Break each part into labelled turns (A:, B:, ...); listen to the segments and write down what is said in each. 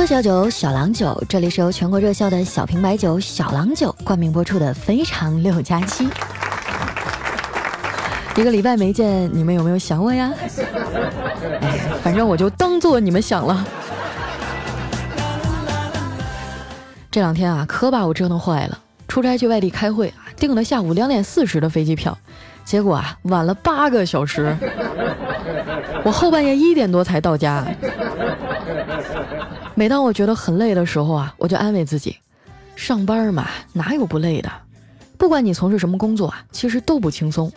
A: 喝小酒，小郎酒。这里是由全国热销的小瓶白酒小郎酒冠名播出的《非常六加七》。一个礼拜没见，你们有没有想我呀？哎，反正我就当做你们想了。这两天啊，可把我折腾坏了。出差去外地开会啊，订了下午两点四十的飞机票，结果啊，晚了八个小时。我后半夜一点多才到家。每当我觉得很累的时候啊，我就安慰自己，上班嘛，哪有不累的？不管你从事什么工作啊，其实都不轻松。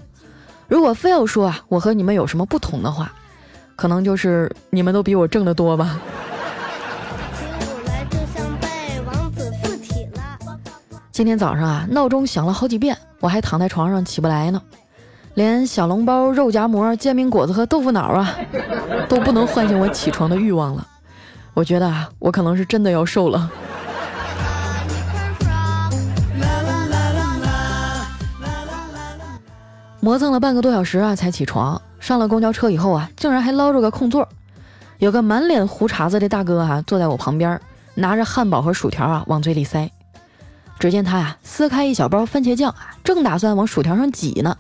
A: 如果非要说啊，我和你们有什么不同的话，可能就是你们都比我挣得多吧。今天早上啊，闹钟响了好几遍，我还躺在床上起不来呢，连小笼包、肉夹馍、煎饼果子和豆腐脑啊，都不能唤醒我起床的欲望了。我觉得啊，我可能是真的要瘦了。磨蹭了半个多小时啊，才起床。上了公交车以后啊，竟然还捞着个空座。有个满脸胡茬子的大哥啊，坐在我旁边，拿着汉堡和薯条啊，往嘴里塞。只见他呀，撕开一小包番茄酱啊，正打算往薯条上挤呢。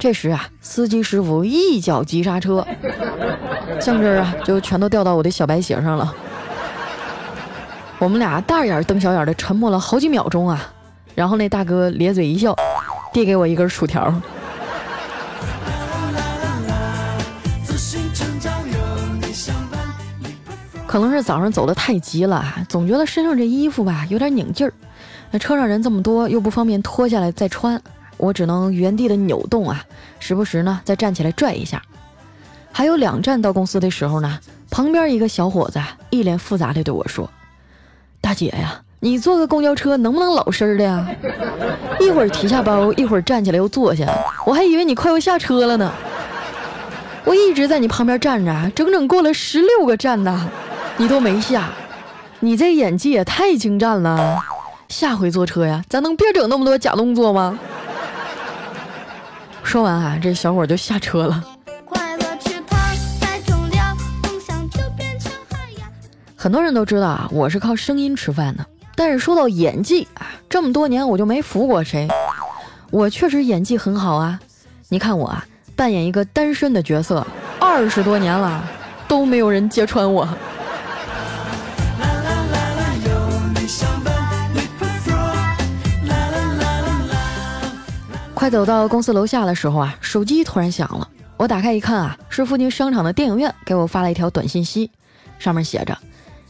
A: 这时啊，司机师傅一脚急刹车。酱汁儿啊，就全都掉到我的小白鞋上了。我们俩大眼瞪小眼的沉默了好几秒钟啊，然后那大哥咧嘴一笑，递给我一根薯条。可能是早上走的太急了，总觉得身上这衣服吧有点拧劲儿。那车上人这么多，又不方便脱下来再穿，我只能原地的扭动啊，时不时呢再站起来拽一下。还有两站到公司的时候呢，旁边一个小伙子一脸复杂的对我说：“大姐呀，你坐个公交车能不能老实的呀？一会儿提下包，一会儿站起来又坐下，我还以为你快要下车了呢。我一直在你旁边站着，整整过了十六个站呢，你都没下，你这演技也太精湛了。下回坐车呀，咱能别整那么多假动作吗？”说完啊，这小伙就下车了。很多人都知道啊，我是靠声音吃饭的。但是说到演技啊，这么多年我就没服过谁。我确实演技很好啊。你看我啊，扮演一个单身的角色，二十多年了，都没有人揭穿我。快走到公司楼下的时候啊，手机突然响了。我打开一看啊，是附近商场的电影院给我发了一条短信息，上面写着。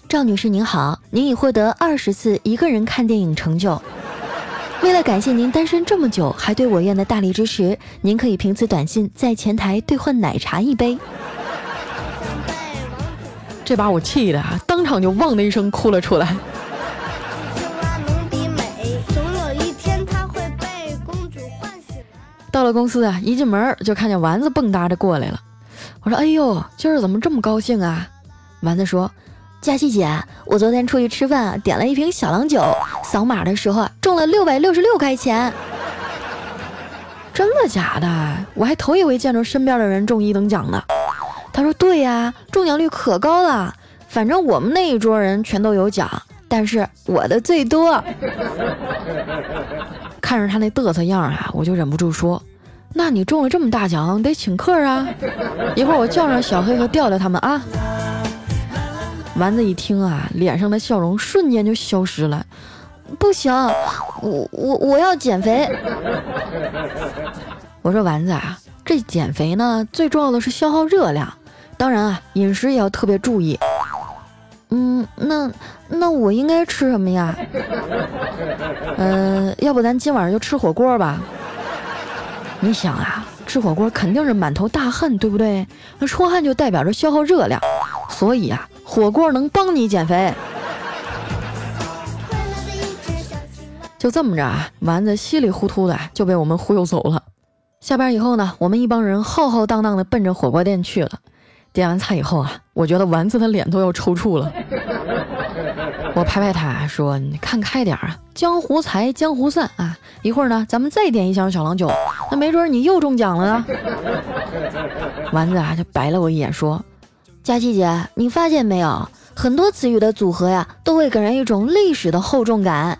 A: 赵女士您好，您已获得二十次一个人看电影成就。为了感谢您单身这么久还对我院的大力支持，您可以凭此短信在前台兑换奶茶一杯。这把我气的啊，当场就汪的一声哭了出来。到了公司啊，一进门就看见丸子蹦跶着过来了。我说：“哎呦，今儿怎么这么高兴啊？”丸子说。佳琪姐，我昨天出去吃饭，点了一瓶小郎酒，扫码的时候 中了六百六十六块钱。真的假的？我还头一回见着身边的人中一等奖呢。他说：“对呀，中奖率可高了，反正我们那一桌人全都有奖，但是我的最多。”看着他那嘚瑟样啊，我就忍不住说：“那你中了这么大奖，得请客啊！一会儿我叫上小黑和调调他们啊。”丸子一听啊，脸上的笑容瞬间就消失了。不行，我我我要减肥。我说丸子啊，这减肥呢，最重要的是消耗热量，当然啊，饮食也要特别注意。嗯，那那我应该吃什么呀？嗯，要不咱今晚上就吃火锅吧？你想啊，吃火锅肯定是满头大汗，对不对？那出汗就代表着消耗热量，所以啊。火锅能帮你减肥，就这么着啊！丸子稀里糊涂的就被我们忽悠走了。下班以后呢，我们一帮人浩浩荡荡的奔着火锅店去了。点完菜以后啊，我觉得丸子的脸都要抽搐了。我拍拍他说：“你看开点啊，江湖财江湖散啊！一会儿呢，咱们再点一箱小郎酒，那没准你又中奖了呢。”丸子啊，就白了我一眼说。佳琪姐，你发现没有，
B: 很多词语的组合呀，都会给人一种历史的厚重感。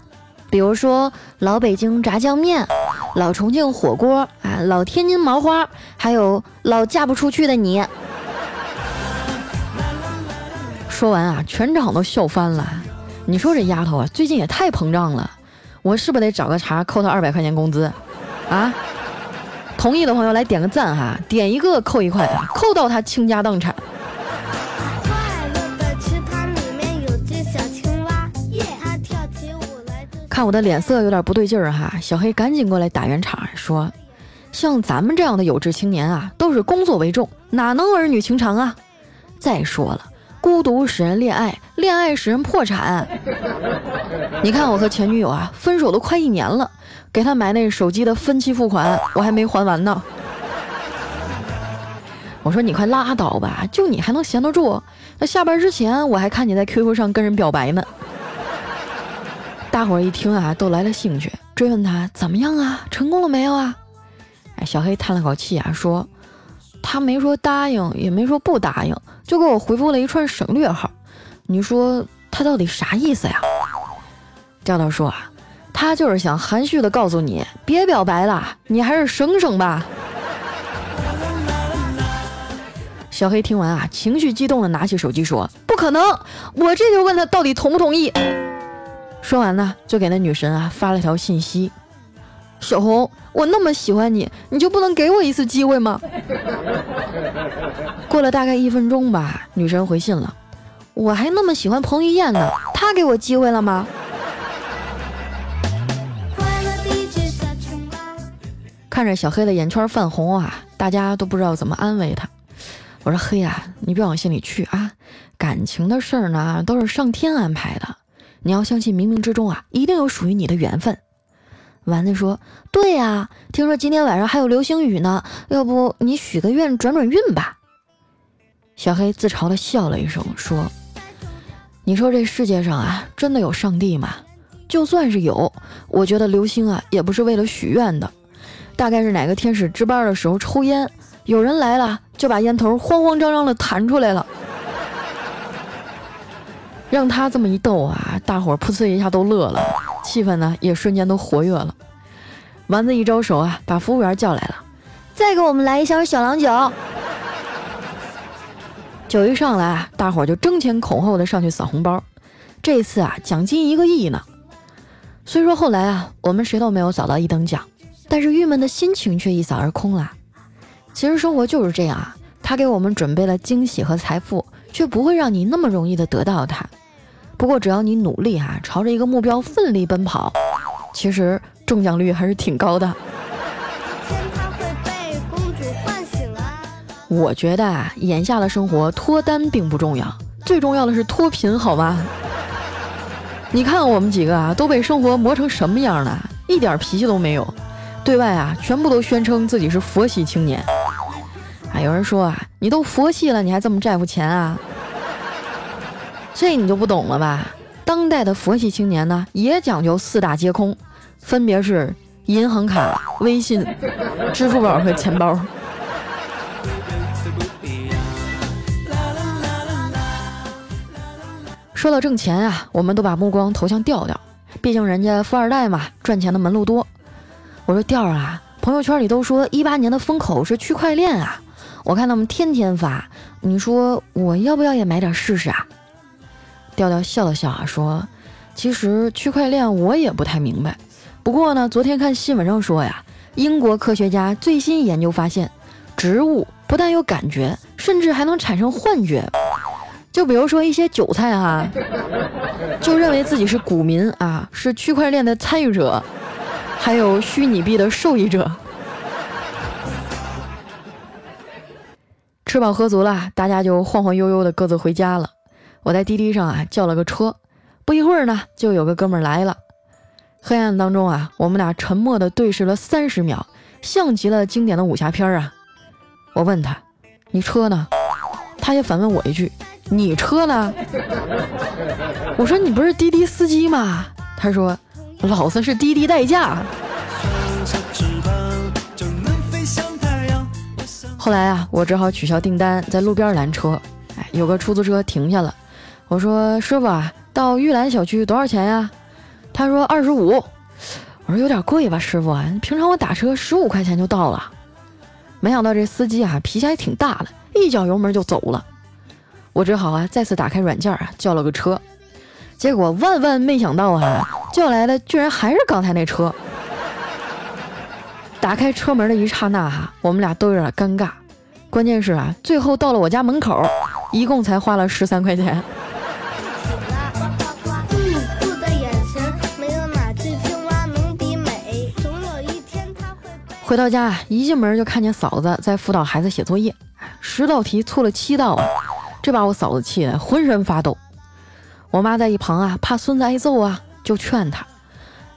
B: 比如说老北京炸酱面、老重庆火锅啊、老天津毛花，还有老嫁不出去的你。
A: 说完啊，全场都笑翻了。你说这丫头啊，最近也太膨胀了。我是不是得找个茬扣她二百块钱工资？啊？同意的朋友来点个赞哈，点一个扣一块，扣到她倾家荡产。看我的脸色有点不对劲儿哈，小黑赶紧过来打圆场说：“像咱们这样的有志青年啊，都是工作为重，哪能儿女情长啊？再说了。”孤独使人恋爱，恋爱使人破产。你看我和前女友啊，分手都快一年了，给她买那手机的分期付款我还没还完呢。我说你快拉倒吧，就你还能闲得住？那下班之前我还看你在 QQ 上跟人表白呢。大伙儿一听啊，都来了兴趣，追问他怎么样啊，成功了没有啊？哎，小黑叹了口气啊，说。他没说答应，也没说不答应，就给我回复了一串省略号。你说他到底啥意思呀？调调说啊，他就是想含蓄的告诉你，别表白了，你还是省省吧。小黑听完啊，情绪激动的拿起手机说：“不可能，我这就问他到底同不同意。”说完呢，就给那女神啊发了条信息。小红，我那么喜欢你，你就不能给我一次机会吗？过了大概一分钟吧，女神回信了。我还那么喜欢彭于晏呢，他给我机会了吗？看着小黑的眼圈泛红啊，大家都不知道怎么安慰他。我说黑啊，你别往心里去啊，感情的事儿呢都是上天安排的，你要相信冥冥之中啊一定有属于你的缘分。丸子说：“对呀，听说今天晚上还有流星雨呢，要不你许个愿转转运吧？”小黑自嘲的笑了一声，说：“你说这世界上啊，真的有上帝吗？就算是有，我觉得流星啊，也不是为了许愿的，大概是哪个天使值班的时候抽烟，有人来了，就把烟头慌慌张张的弹出来了。让他这么一逗啊，大伙儿噗呲一下都乐了。”气氛呢也瞬间都活跃了。丸子一招手啊，把服务员叫来了，
B: 再给我们来一箱小郎酒。
A: 酒一上来啊，大伙儿就争先恐后的上去扫红包。这次啊，奖金一个亿呢。虽说后来啊，我们谁都没有扫到一等奖，但是郁闷的心情却一扫而空了。其实生活就是这样啊，他给我们准备了惊喜和财富，却不会让你那么容易的得到它。不过只要你努力哈，朝着一个目标奋力奔跑，其实中奖率还是挺高的。我觉得啊，眼下的生活脱单并不重要，最重要的是脱贫，好吗？你看我们几个啊，都被生活磨成什么样了，一点脾气都没有，对外啊，全部都宣称自己是佛系青年。啊，有人说啊，你都佛系了，你还这么在乎钱啊？这你就不懂了吧？当代的佛系青年呢，也讲究四大皆空，分别是银行卡、微信、支付宝和钱包。说到挣钱啊，我们都把目光投向调调，毕竟人家富二代嘛，赚钱的门路多。我说调啊，朋友圈里都说一八年的风口是区块链啊，我看他们天天发，你说我要不要也买点试试啊？调调笑了笑啊，说：“其实区块链我也不太明白，不过呢，昨天看新闻上说呀，英国科学家最新研究发现，植物不但有感觉，甚至还能产生幻觉。就比如说一些韭菜哈，就认为自己是股民啊，是区块链的参与者，还有虚拟币的受益者。吃饱喝足了，大家就晃晃悠悠的各自回家了。”我在滴滴上啊叫了个车，不一会儿呢，就有个哥们来了。黑暗当中啊，我们俩沉默的对视了三十秒，像极了经典的武侠片啊。我问他：“你车呢？”他也反问我一句：“你车呢？”我说：“你不是滴滴司机吗？”他说：“老子是滴滴代驾。”后来啊，我只好取消订单，在路边拦车。哎，有个出租车停下了。我说师傅啊，到玉兰小区多少钱呀？他说二十五。我说有点贵吧，师傅啊，平常我打车十五块钱就到了。没想到这司机啊脾气还挺大的，一脚油门就走了。我只好啊再次打开软件啊叫了个车，结果万万没想到啊叫来的居然还是刚才那车。打开车门的一刹那哈，我们俩都有点尴尬。关键是啊，最后到了我家门口，一共才花了十三块钱。回到家，一进门就看见嫂子在辅导孩子写作业，十道题错了七道，这把我嫂子气得浑身发抖。我妈在一旁啊，怕孙子挨揍啊，就劝他：“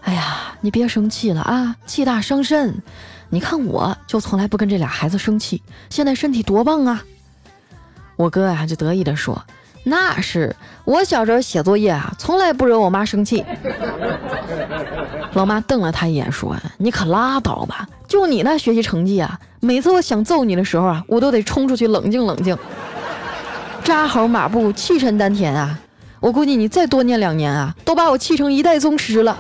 A: 哎呀，你别生气了啊，气大伤身。你看我就从来不跟这俩孩子生气，现在身体多棒啊。”我哥呀就得意地说：“那是我小时候写作业啊，从来不惹我妈生气。”老妈瞪了他一眼说：“你可拉倒吧。”就你那学习成绩啊，每次我想揍你的时候啊，我都得冲出去冷静冷静，扎好马步，气沉丹田啊！我估计你再多念两年啊，都把我气成一代宗师了。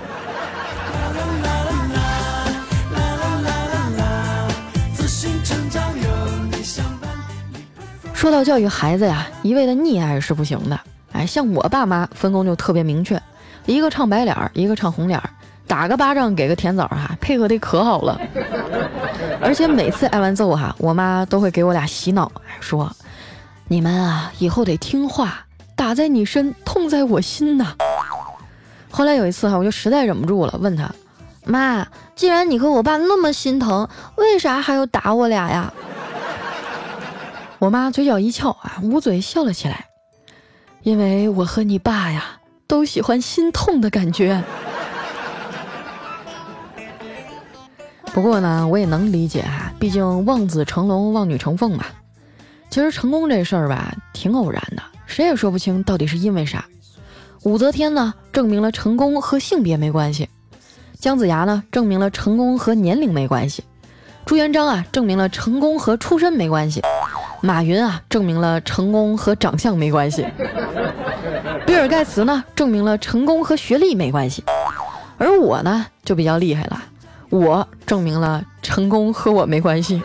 A: 说到教育孩子呀，一味的溺爱是不行的。哎，像我爸妈分工就特别明确，一个唱白脸儿，一个唱红脸儿。打个巴掌给个甜枣哈，配合的可好了。而且每次挨完揍哈，我妈都会给我俩洗脑，说：“你们啊，以后得听话，打在你身，痛在我心呐。”后来有一次哈，我就实在忍不住了，问他：“妈，既然你和我爸那么心疼，为啥还要打我俩呀？”我妈嘴角一翘啊，捂嘴笑了起来：“因为我和你爸呀，都喜欢心痛的感觉。”不过呢，我也能理解哈，毕竟望子成龙，望女成凤嘛。其实成功这事儿吧，挺偶然的，谁也说不清到底是因为啥。武则天呢，证明了成功和性别没关系；姜子牙呢，证明了成功和年龄没关系；朱元璋啊，证明了成功和出身没关系；马云啊，证明了成功和长相没关系；比尔盖茨呢，证明了成功和学历没关系。而我呢，就比较厉害了。我证明了成功和我没关系。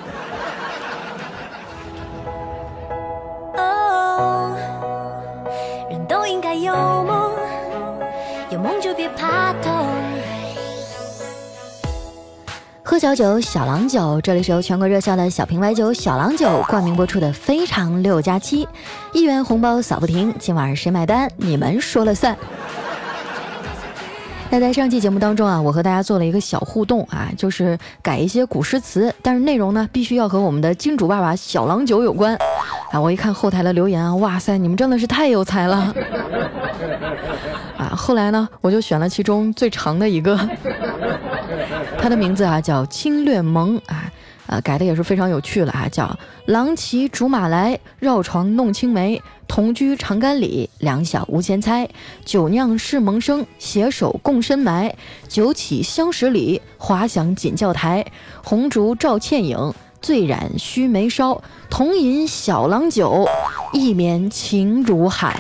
A: 喝小酒，小郎酒，这里是由全国热销的小瓶白酒小郎酒冠名播出的《非常六加七》，一元红包扫不停，今晚谁买单？你们说了算。那在上期节目当中啊，我和大家做了一个小互动啊，就是改一些古诗词，但是内容呢必须要和我们的金主爸爸小郎酒有关啊。我一看后台的留言啊，哇塞，你们真的是太有才了啊！后来呢，我就选了其中最长的一个，他的名字啊叫侵略盟啊。啊，改的也是非常有趣了啊！叫郎骑竹马来，绕床弄青梅。同居长干里，两小无嫌猜。酒酿试萌生，携手共深埋。酒起相十里，滑响锦教台。红烛照倩影，醉染须眉梢。同饮小郎酒，一绵情如海。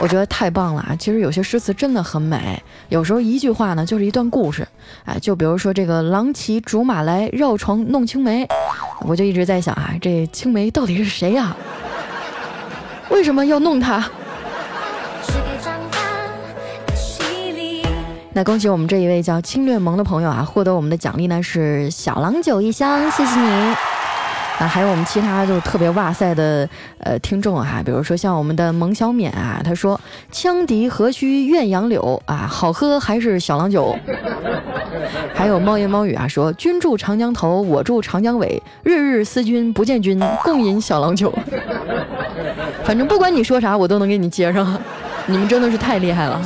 A: 我觉得太棒了啊！其实有些诗词真的很美，有时候一句话呢就是一段故事。哎，就比如说这个“郎骑竹马来，绕床弄青梅”，我就一直在想啊，这青梅到底是谁呀？为什么要弄他？那恭喜我们这一位叫侵略萌的朋友啊，获得我们的奖励呢是小郎酒一箱，谢谢你。啊，还有我们其他就是特别哇塞的呃听众啊，比如说像我们的蒙小冕啊，他说：“羌笛何须怨杨柳啊，好喝还是小郎酒。”还有猫言猫语啊，说：“君住长江头，我住长江尾，日日思君不见君，共饮小郎酒。”反正不管你说啥，我都能给你接上。你们真的是太厉害了。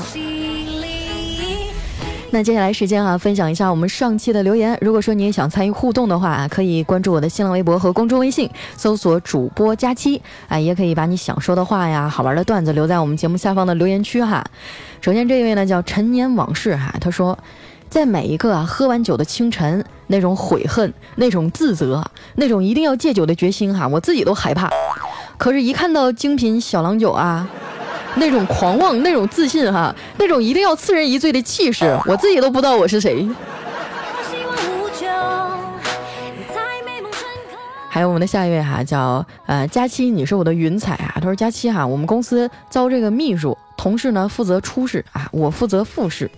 A: 那接下来时间啊，分享一下我们上期的留言。如果说你也想参与互动的话，可以关注我的新浪微博和公众微信，搜索主播佳期啊，也可以把你想说的话呀、好玩的段子留在我们节目下方的留言区哈。首先这一位呢叫陈年往事哈，他说，在每一个啊喝完酒的清晨，那种悔恨、那种自责、那种一定要戒酒的决心哈，我自己都害怕。可是，一看到精品小郎酒啊，那种狂妄、那种自信哈，那种一定要刺人一醉的气势，我自己都不知道我是谁。还有我们的下一位哈，叫呃佳期，你是我的云彩啊。他说佳期哈，我们公司招这个秘书，同事呢负责初试啊，我负责复试。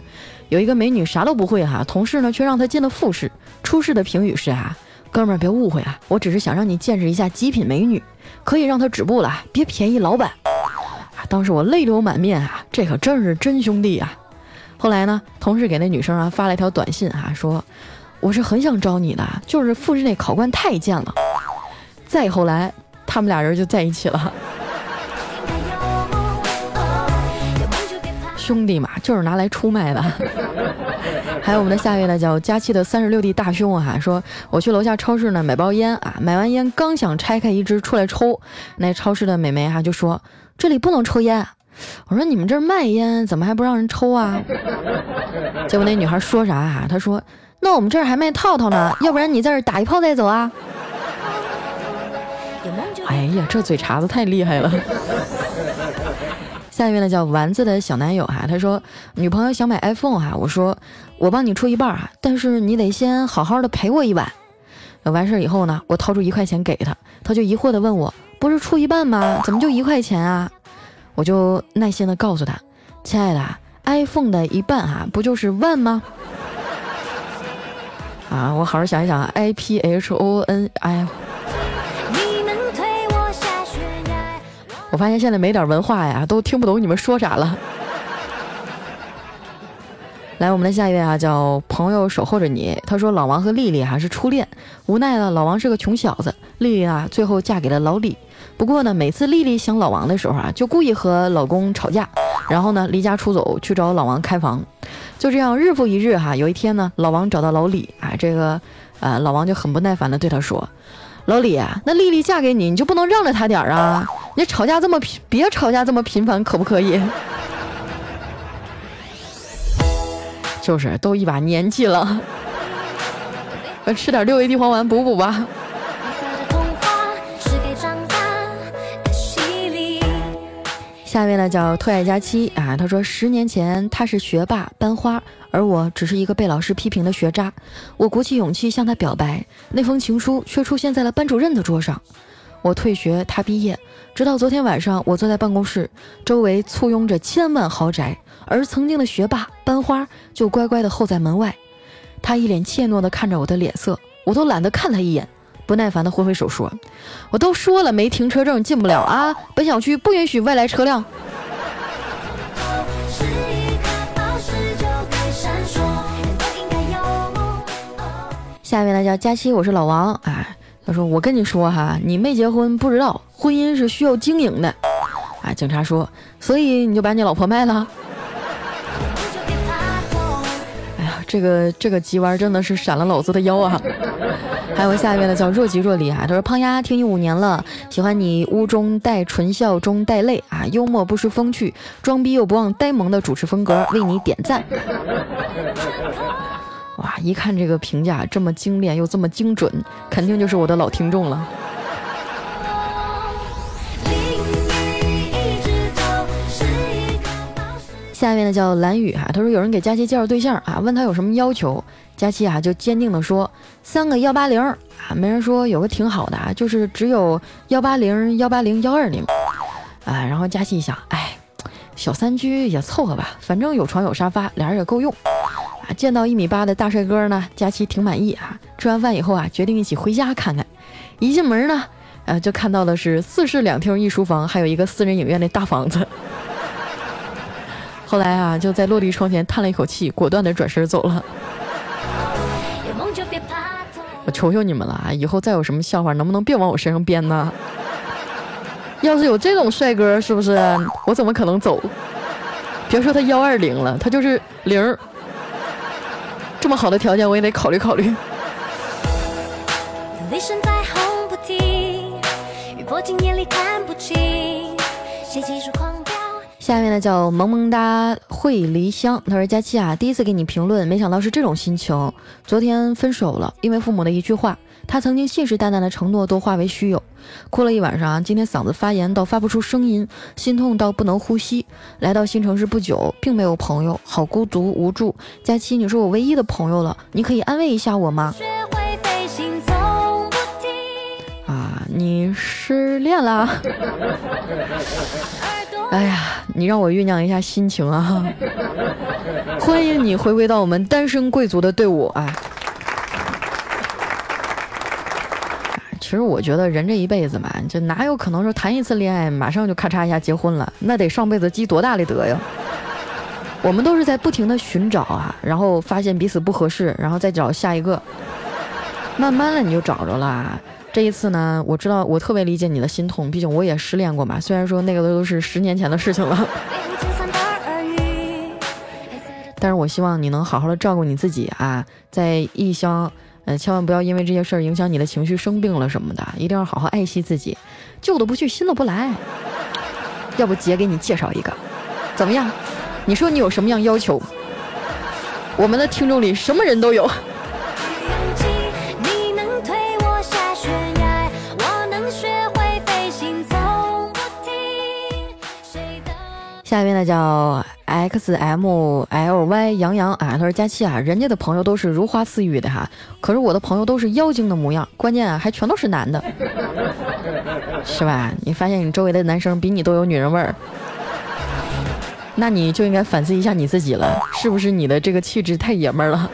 A: 有一个美女啥都不会哈，同事呢却让她进了复试。初试的评语是啊，哥们儿别误会啊，我只是想让你见识一下极品美女，可以让她止步了，别便宜老板。啊，当时我泪流满面啊，这可真是真兄弟啊。后来呢，同事给那女生啊发了一条短信啊，说我是很想招你的，就是复试那考官太贱了。再后来，他们俩人就在一起了。兄弟嘛，就是拿来出卖的。还有我们的下一位呢，叫佳期的三十六 D 大胸啊，说我去楼下超市呢买包烟啊，买完烟刚想拆开一支出来抽，那超市的美眉哈就说这里不能抽烟。我说你们这儿卖烟，怎么还不让人抽啊？结果那女孩说啥啊？她说那我们这儿还卖套套呢，要不然你在这打一炮再走啊？哎呀，这嘴茬子太厉害了。下一位呢叫丸子的小男友哈，他说女朋友想买 iPhone 哈，我说我帮你出一半啊，但是你得先好好的陪我一晚。完事儿以后呢，我掏出一块钱给他，他就疑惑的问我，不是出一半吗？怎么就一块钱啊？我就耐心的告诉他，亲爱的，iPhone 的一半啊，不就是万吗？啊，我好好想一想，I P H O N，哎。我发现现在没点文化呀，都听不懂你们说啥了。来，我们的下一位啊，叫朋友守候着你。他说老王和丽丽还是初恋，无奈呢，老王是个穷小子，丽丽啊最后嫁给了老李。不过呢，每次丽丽想老王的时候啊，就故意和老公吵架，然后呢离家出走去找老王开房。就这样日复一日哈，有一天呢，老王找到老李啊，这个呃老王就很不耐烦的对他说：“老李，那丽丽嫁给你，你就不能让着她点儿啊？”你吵架这么频，别吵架这么频繁，可不可以？就是都一把年纪了，吃点六味地黄丸补补吧。下一位呢叫特爱佳期啊，他说十年前他是学霸班花，而我只是一个被老师批评的学渣。我鼓起勇气向他表白，那封情书却出现在了班主任的桌上。我退学，他毕业。直到昨天晚上，我坐在办公室，周围簇拥着千万豪宅，而曾经的学霸班花就乖乖地候在门外。他一脸怯懦地看着我的脸色，我都懒得看他一眼，不耐烦地挥挥手说：“我都说了没停车证进不了啊，本小区不允许外来车辆。”下面呢叫佳期，我是老王啊。他说：“我跟你说哈，你没结婚不知道，婚姻是需要经营的。”啊，警察说：“所以你就把你老婆卖了？”哎呀，这个这个急弯真的是闪了老子的腰啊！还有下一位呢，叫若即若离啊。他说：“胖丫听你五年了，喜欢你屋中带纯笑中带泪啊，幽默不失风趣，装逼又不忘呆萌的主持风格，为你点赞。”哇，一看这个评价这么精炼又这么精准，肯定就是我的老听众了。下面呢叫蓝雨哈，他说有人给佳期介绍对象啊，问他有什么要求，佳期啊就坚定的说三个幺八零啊，没人说有个挺好的啊，就是只有幺八零幺八零幺二零啊，然后佳期一想，哎，小三居也凑合吧，反正有床有沙发，俩人也够用。见到一米八的大帅哥呢，佳琪挺满意啊。吃完饭以后啊，决定一起回家看看。一进门呢，呃，就看到的是四室两厅一书房，还有一个私人影院的大房子。后来啊，就在落地窗前叹了一口气，果断的转身走了。我求求你们了啊，以后再有什么笑话，能不能别往我身上编呢？要是有这种帅哥，是不是我怎么可能走？别说他幺二零了，他就是零。这么好的条件，我也得考虑考虑。下面呢叫萌萌哒会离乡，他说佳期啊，第一次给你评论，没想到是这种心情。昨天分手了，因为父母的一句话，他曾经信誓旦旦的承诺都化为虚有，哭了一晚上啊。今天嗓子发炎到发不出声音，心痛到不能呼吸。来到新城市不久，并没有朋友，好孤独无助。佳期，你是我唯一的朋友了，你可以安慰一下我吗？啊，你失恋了？哎呀，你让我酝酿一下心情啊！欢迎你回归到我们单身贵族的队伍啊！其实我觉得人这一辈子嘛，就哪有可能说谈一次恋爱马上就咔嚓一下结婚了？那得上辈子积多大的德呀！我们都是在不停的寻找啊，然后发现彼此不合适，然后再找下一个，慢慢的你就找着了。这一次呢，我知道我特别理解你的心痛，毕竟我也失恋过嘛。虽然说那个都是十年前的事情了，但是我希望你能好好的照顾你自己啊，在异乡，呃，千万不要因为这些事儿影响你的情绪，生病了什么的，一定要好好爱惜自己。旧的不去，新的不来。要不姐给你介绍一个，怎么样？你说你有什么样要求？我们的听众里什么人都有。下一位呢叫 X M L Y 杨洋啊，他说佳期啊，人家的朋友都是如花似玉的哈，可是我的朋友都是妖精的模样，关键啊还全都是男的，是吧？你发现你周围的男生比你都有女人味儿，那你就应该反思一下你自己了，是不是你的这个气质太爷们儿了？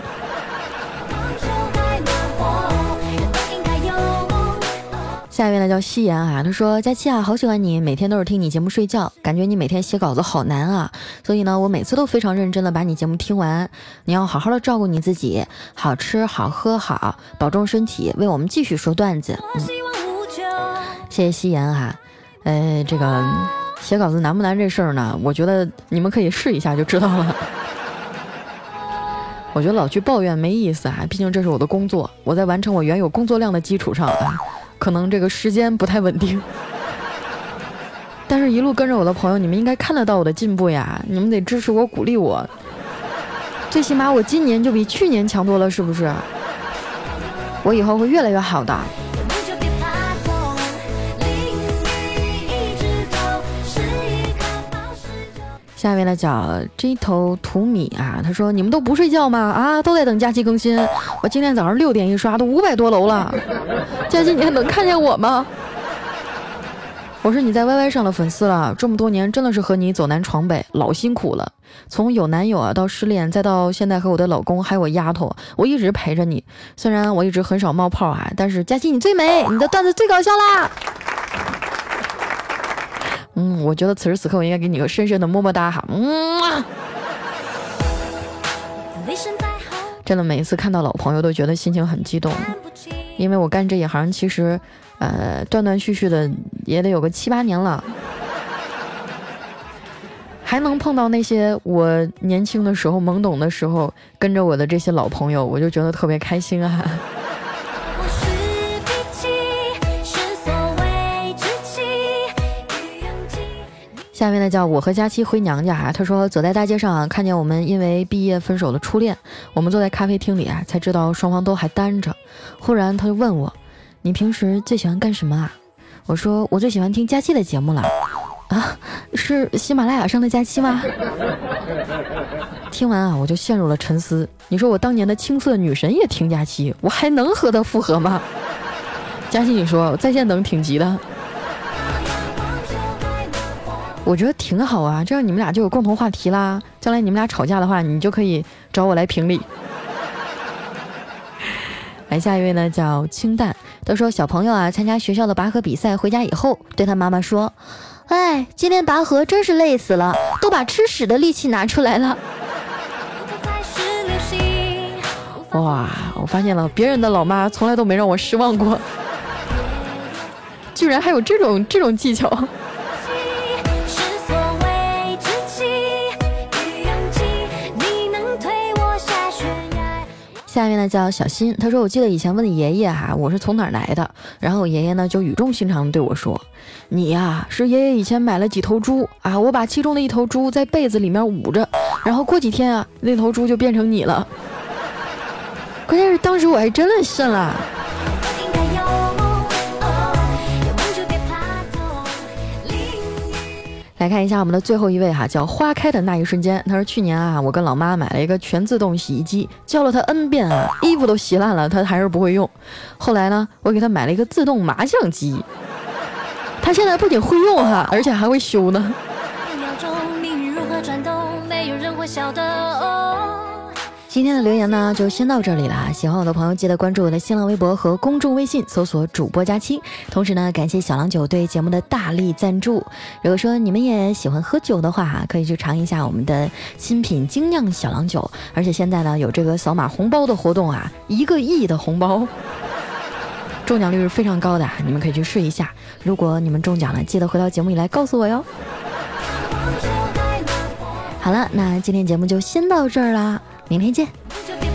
A: 下一位呢叫夕颜啊，他说佳期啊，好喜欢你，每天都是听你节目睡觉，感觉你每天写稿子好难啊，所以呢，我每次都非常认真的把你节目听完。你要好好的照顾你自己，好吃好喝好，保重身体，为我们继续说段子。嗯，谢谢夕颜啊，呃，这个写稿子难不难这事儿呢？我觉得你们可以试一下就知道了。我觉得老去抱怨没意思啊，毕竟这是我的工作，我在完成我原有工作量的基础上啊。可能这个时间不太稳定，但是一路跟着我的朋友，你们应该看得到我的进步呀！你们得支持我、鼓励我，最起码我今年就比去年强多了，是不是？我以后会越来越好的。下面呢叫这头土米啊，他说：“你们都不睡觉吗？啊，都在等假期更新。我今天早上六点一刷，都五百多楼了。佳期你还能看见我吗？我是你在 YY 上的粉丝了，这么多年真的是和你走南闯北，老辛苦了。从有男友啊到失恋，再到现在和我的老公还有我丫头，我一直陪着你。虽然我一直很少冒泡啊，但是佳期你最美，你的段子最搞笑啦。”嗯，我觉得此时此刻我应该给你个深深的么么哒哈，嗯，真的每一次看到老朋友都觉得心情很激动，因为我干这一行其实，呃，断断续续的也得有个七八年了，还能碰到那些我年轻的时候懵懂的时候跟着我的这些老朋友，我就觉得特别开心啊。下面呢叫我和佳期回娘家啊，他说走在大街上啊，看见我们因为毕业分手的初恋，我们坐在咖啡厅里啊，才知道双方都还单着。忽然他就问我，你平时最喜欢干什么啊？我说我最喜欢听佳期的节目了。啊，是喜马拉雅上的佳期吗？听完啊，我就陷入了沉思。你说我当年的青涩女神也听佳期，我还能和她复合吗？佳期，你说在线等挺急的。我觉得挺好啊，这样你们俩就有共同话题啦。将来你们俩吵架的话，你就可以找我来评理。来下一位呢，叫清淡。他说小朋友啊，参加学校的拔河比赛，回家以后对他妈妈说：“哎，今天拔河真是累死了，都把吃屎的力气拿出来了。”哇，我发现了，别人的老妈从来都没让我失望过，居然还有这种这种技巧。下面呢叫小新，他说我记得以前问爷爷哈，我是从哪儿来的，然后我爷爷呢就语重心长的对我说，你呀是爷爷以前买了几头猪啊，我把其中的一头猪在被子里面捂着，然后过几天啊那头猪就变成你了。关键是当时我还真的信了。来看一下我们的最后一位哈，叫花开的那一瞬间。他说去年啊，我跟老妈买了一个全自动洗衣机，教了他 N 遍啊，衣服都洗烂了，他还是不会用。后来呢，我给他买了一个自动麻将机，他现在不仅会用哈，而且还会修呢。
C: 秒钟命运如何转动，没有人会晓得
A: 今天的留言呢，就先到这里了。喜欢我的朋友，记得关注我的新浪微博和公众微信，搜索“主播佳期”。同时呢，感谢小郎酒对节目的大力赞助。如果说你们也喜欢喝酒的话，可以去尝一下我们的新品精酿小郎酒。而且现在呢，有这个扫码红包的活动啊，一个亿的红包，中奖率是非常高的，你们可以去试一下。如果你们中奖了，记得回到节目里来告诉我哟。好了，那今天节目就先到这儿啦。明天见。